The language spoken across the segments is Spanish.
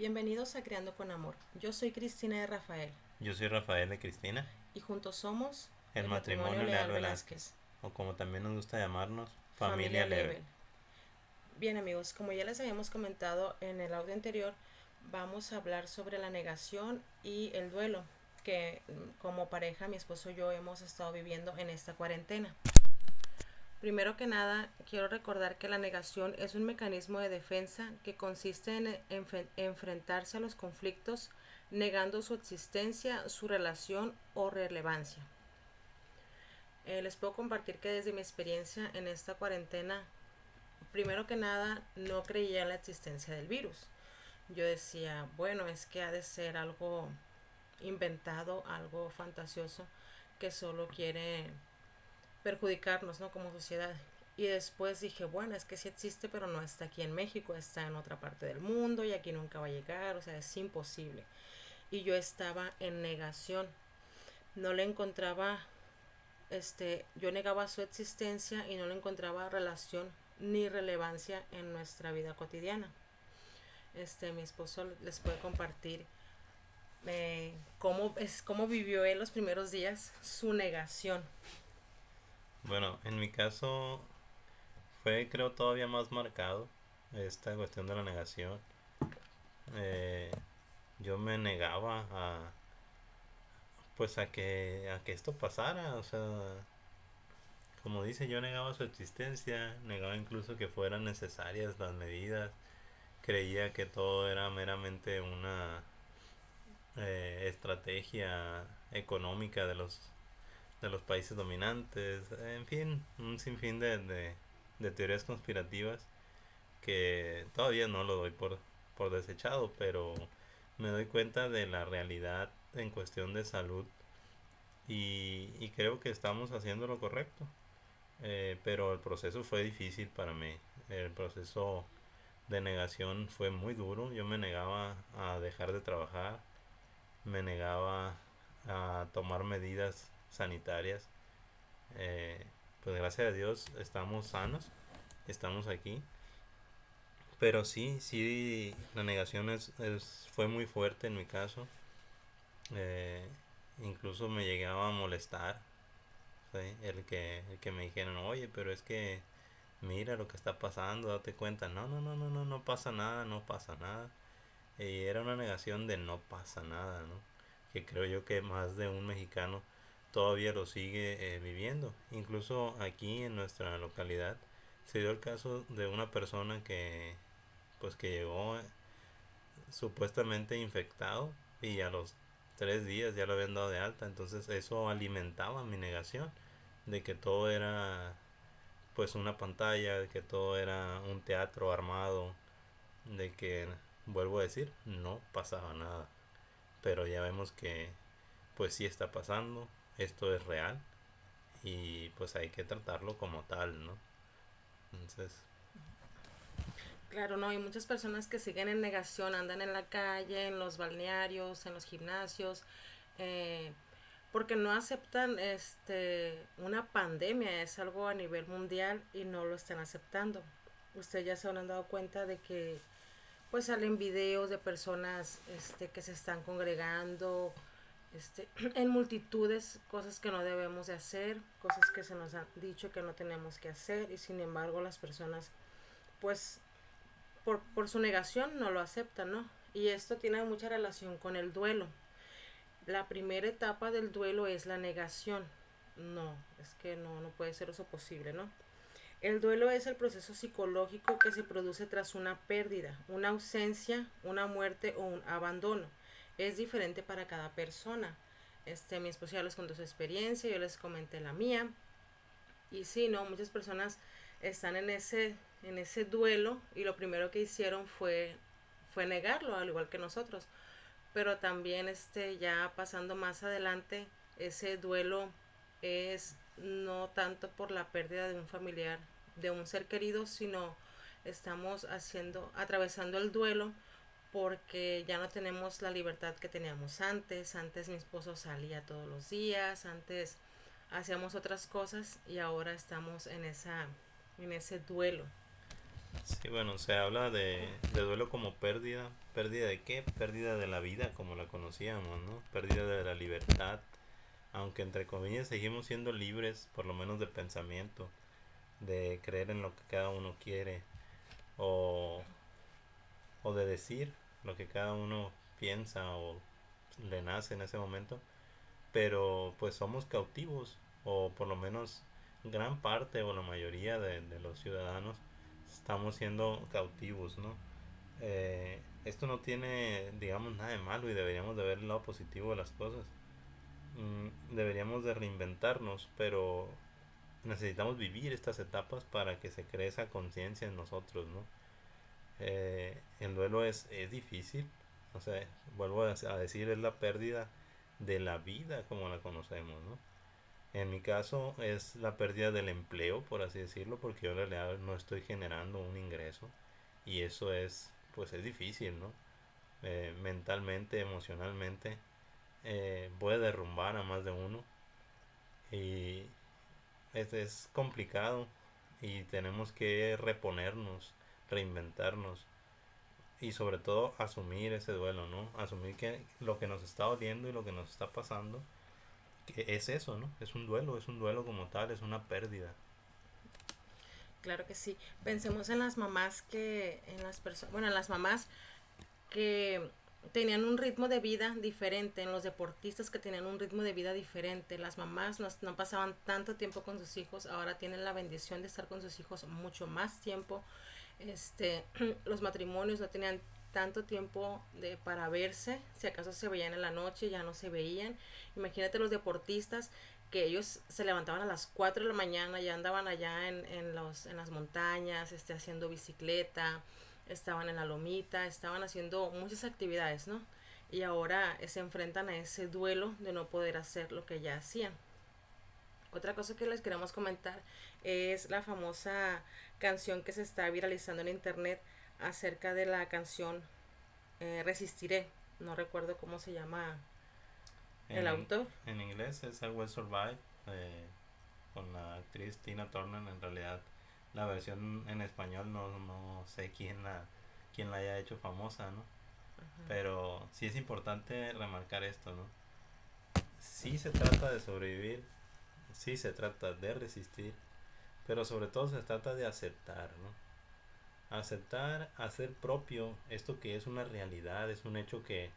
Bienvenidos a Creando con Amor. Yo soy Cristina de Rafael. Yo soy Rafael de Cristina. Y juntos somos el, matrimonio, Leal Velázquez. O como también nos gusta llamarnos, Familia, Level. Bien amigos, como ya les habíamos comentado en el audio anterior, vamos a hablar sobre la negación y el duelo que como pareja mi esposo y yo hemos estado viviendo en esta cuarentena. Primero que nada, quiero recordar que la negación es un mecanismo de defensa que consiste en, enfrentarse a los conflictos negando su existencia, su relación o relevancia. Eh, les puedo compartir que desde mi experiencia en esta cuarentena, primero que nada, no creía en la existencia del virus. Yo decía, bueno, es que ha de ser algo inventado, algo fantasioso, que solo quiere perjudicarnos, ¿no? Como sociedad. Y después dije, bueno, es que sí existe, pero no está aquí en México, está en otra parte del mundo y aquí nunca va a llegar, o sea, es imposible. Y yo estaba en negación. No le encontraba, este, yo negaba su existencia y no le encontraba relación ni relevancia en nuestra vida cotidiana. Este, mi esposo les puede compartir eh, cómo, es, cómo vivió él los primeros días, su negación. Bueno, en mi caso fue creo todavía más marcado esta cuestión de la negación. Eh, yo me negaba a pues a que a que esto pasara, o sea, como dice, yo negaba su existencia, negaba incluso que fueran necesarias las medidas, creía que todo era meramente una eh, estrategia económica de los de los países dominantes, en fin, un sinfín de, de, teorías conspirativas que todavía no lo doy por, por desechado, pero me doy cuenta de la realidad en cuestión de salud y, y creo que estamos haciendo lo correcto. Eh, pero el proceso fue difícil para mí. El proceso de negación fue muy duro. Yo me negaba a dejar de trabajar, me negaba a tomar medidas sanitarias. Eh, pues gracias a Dios estamos sanos, estamos aquí. Pero sí, sí, la negación es, fue muy fuerte en mi caso. Eh, incluso me llegaba a molestar el, que, el que me dijeron, oye, pero es que mira lo que está pasando, date cuenta. No, no, no, no, no, no pasa nada, no pasa nada. Y era una negación de no pasa nada, ¿no? Que creo yo que más de un mexicano todavía lo sigue eh, viviendo. Incluso aquí en nuestra localidad se dio el caso de una persona que pues que llegó eh, supuestamente infectado y a los tres días ya lo habían dado de alta. Entonces eso alimentaba mi negación de que todo era pues una pantalla, de que todo era un teatro armado, de que vuelvo a decir, no pasaba nada. Pero ya vemos que pues sí está pasando, esto es real y pues hay que tratarlo como tal, ¿no? Entonces... Claro, no, hay muchas personas que siguen en negación, andan en la calle, en los balnearios, en los gimnasios, eh, porque no aceptan este una pandemia, es algo a nivel mundial y no lo están aceptando. Ustedes ya se han dado cuenta de que pues salen videos de personas este, que se están congregando, este, en multitudes, cosas que no debemos de hacer, cosas que se nos han dicho que no tenemos que hacer y sin embargo las personas pues por, por su negación no lo aceptan, ¿no? Y esto tiene mucha relación con el duelo. La primera etapa del duelo es la negación. No, es que no, no puede ser eso posible, ¿no? El duelo es el proceso psicológico que se produce tras una pérdida, una ausencia, una muerte o un abandono es diferente para cada persona. Este, mi esposo ya les contó su experiencia, yo les comenté la mía. Y sí, no, muchas personas están en ese, en ese duelo y lo primero que hicieron fue, fue negarlo, al igual que nosotros. Pero también este, ya pasando más adelante, ese duelo es no tanto por la pérdida de un familiar, de un ser querido, sino estamos haciendo, atravesando el duelo porque ya no tenemos la libertad que teníamos antes. Antes mi esposo salía todos los días, antes hacíamos otras cosas y ahora estamos en esa en ese duelo. Sí, bueno, se habla de, de duelo como pérdida. ¿Pérdida de qué? Pérdida de la vida como la conocíamos, ¿no? Pérdida de la libertad. Aunque entre comillas seguimos siendo libres, por lo menos de pensamiento, de creer en lo que cada uno quiere o, o de decir lo que cada uno piensa o le nace en ese momento. Pero pues somos cautivos, o por lo menos gran parte o la mayoría de, los ciudadanos estamos siendo cautivos, ¿no? Eh, esto no tiene, digamos, nada de malo y deberíamos de ver el lado positivo de las cosas. Mm, deberíamos de reinventarnos, pero necesitamos vivir estas etapas para que se cree esa conciencia en nosotros, ¿no? Eh, el duelo es, es difícil, o sea, vuelvo a decir, es la pérdida de la vida como la conocemos, ¿no? En mi caso es la pérdida del empleo, por así decirlo, porque yo en realidad no estoy generando un ingreso y eso es, pues es difícil, ¿no? Eh, mentalmente, emocionalmente, eh, puede derrumbar a más de uno y es, es complicado y tenemos que reponernos, reinventarnos y sobre todo asumir ese duelo, ¿no? Asumir que lo que nos está doliendo y lo que nos está pasando es eso, ¿no? Es un duelo, es un duelo como tal, es una pérdida. Claro que sí. Pensemos en las mamás que, en las personas, bueno, en las mamás que tenían un ritmo de vida diferente, en los deportistas que tenían un ritmo de vida diferente. Las mamás no pasaban tanto tiempo con sus hijos, ahora tienen la bendición de estar con sus hijos mucho más tiempo. Este, los matrimonios no tenían tanto tiempo de, para verse, si acaso se veían en la noche, ya no se veían. Imagínate los deportistas que ellos se levantaban a las 4 de la mañana, ya andaban allá en, en, los, en las montañas, este, haciendo bicicleta, estaban en la lomita, estaban haciendo muchas actividades, ¿no? Y ahora se enfrentan a ese duelo de no poder hacer lo que ya hacían. Otra cosa que les queremos comentar es la famosa canción que se está viralizando en internet acerca de la canción eh, Resistiré. No recuerdo cómo se llama el autor. En inglés es I Will Survive, eh, con la actriz Tina Turner. En realidad, la versión en español no, no sé quién la, quién la haya hecho famosa, ¿no? Pero sí es importante remarcar esto, ¿no? Sí se trata de sobrevivir, sí se trata de resistir, pero sobre todo se trata de aceptar, ¿no? aceptar, hacer propio esto que es una realidad, es un hecho que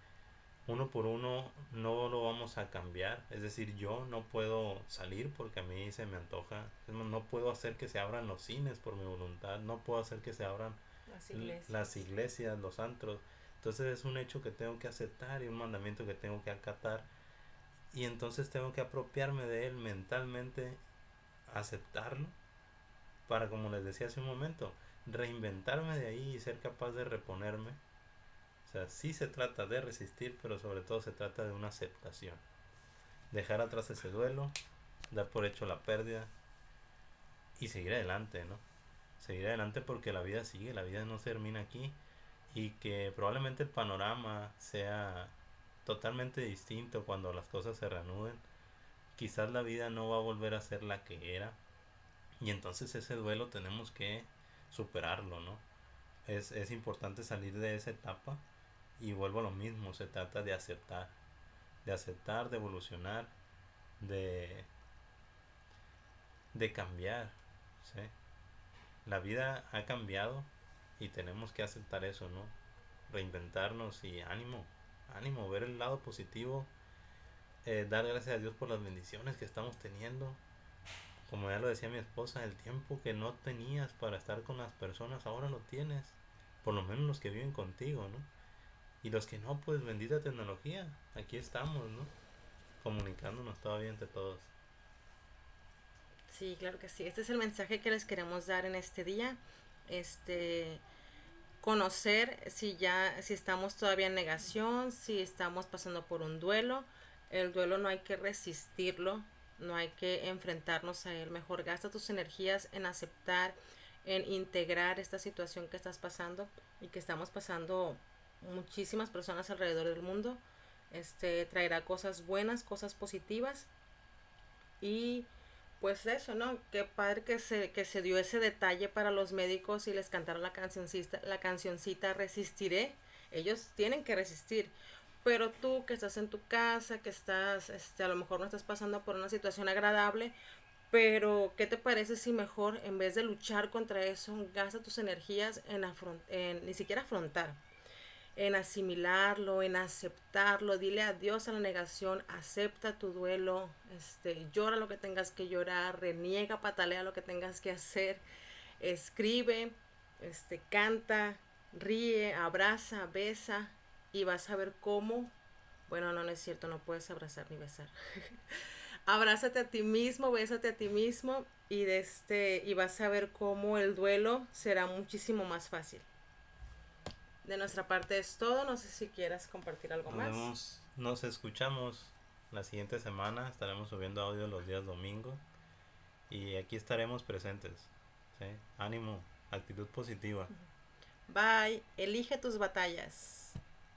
uno por uno no lo vamos a cambiar. Es decir, yo no puedo salir porque a mí se me antoja. No puedo hacer que se abran los cines por mi voluntad. No puedo hacer que se abran las iglesias, las iglesias los antros. Entonces es un hecho que tengo que aceptar y un mandamiento que tengo que acatar. Y entonces tengo que apropiarme de él mentalmente, aceptarlo, para como les decía hace un momento, reinventarme de ahí y ser capaz de reponerme. O sea, sí se trata de resistir, pero sobre todo se trata de una aceptación. Dejar atrás ese duelo, dar por hecho la pérdida y seguir adelante, ¿no? Seguir adelante porque la vida sigue, la vida no termina aquí y que probablemente el panorama sea totalmente distinto cuando las cosas se reanuden. Quizás la vida no va a volver a ser la que era y entonces ese duelo tenemos que superarlo, ¿no? Es, es importante salir de esa etapa y vuelvo a lo mismo, se trata de aceptar, de aceptar, de evolucionar, de, de cambiar, ¿sí? La vida ha cambiado y tenemos que aceptar eso, ¿no? Reinventarnos y ánimo, ánimo, ver el lado positivo, eh, dar gracias a Dios por las bendiciones que estamos teniendo, como ya lo decía mi esposa, el tiempo que no tenías para estar con las personas, ahora lo tienes. Por lo menos los que viven contigo, ¿no? Y los que no, pues bendita tecnología. Aquí estamos, ¿no? Comunicándonos todavía entre todos. Sí, claro que sí. Este es el mensaje que les queremos dar en este día. Este conocer si ya si estamos todavía en negación, si estamos pasando por un duelo. El duelo no hay que resistirlo, no hay que enfrentarnos a él. Mejor gasta tus energías en aceptar, en integrar esta situación que estás pasando y que estamos pasando muchísimas personas alrededor del mundo. Este traerá cosas buenas, cosas positivas y pues eso, ¿no? Qué padre que se, que se dio ese detalle para los médicos y les cantaron la cancioncita, la cancioncita Resistiré. Ellos tienen que resistir. Pero tú que estás en tu casa, que estás, este, a lo mejor no estás pasando por una situación agradable, pero ¿qué te parece si mejor, en vez de luchar contra eso, gasta tus energías en, en ni siquiera afrontar, en asimilarlo, en aceptarlo, dile adiós a la negación, acepta tu duelo, este, llora lo que tengas que llorar, reniega, patalea lo que tengas que hacer, escribe, este, canta, ríe, abraza, besa y vas a ver cómo, bueno, no, no es cierto, no puedes abrazar ni besar. Abrázate a ti mismo, bésate a ti mismo y, de este, y vas a ver cómo el duelo será muchísimo más fácil. De nuestra parte es todo. No sé si quieras compartir algo más. nos escuchamos la siguiente semana. Estaremos subiendo audio los días domingo. Y aquí estaremos presentes. Ánimo, actitud positiva. Bye. Elige tus batallas.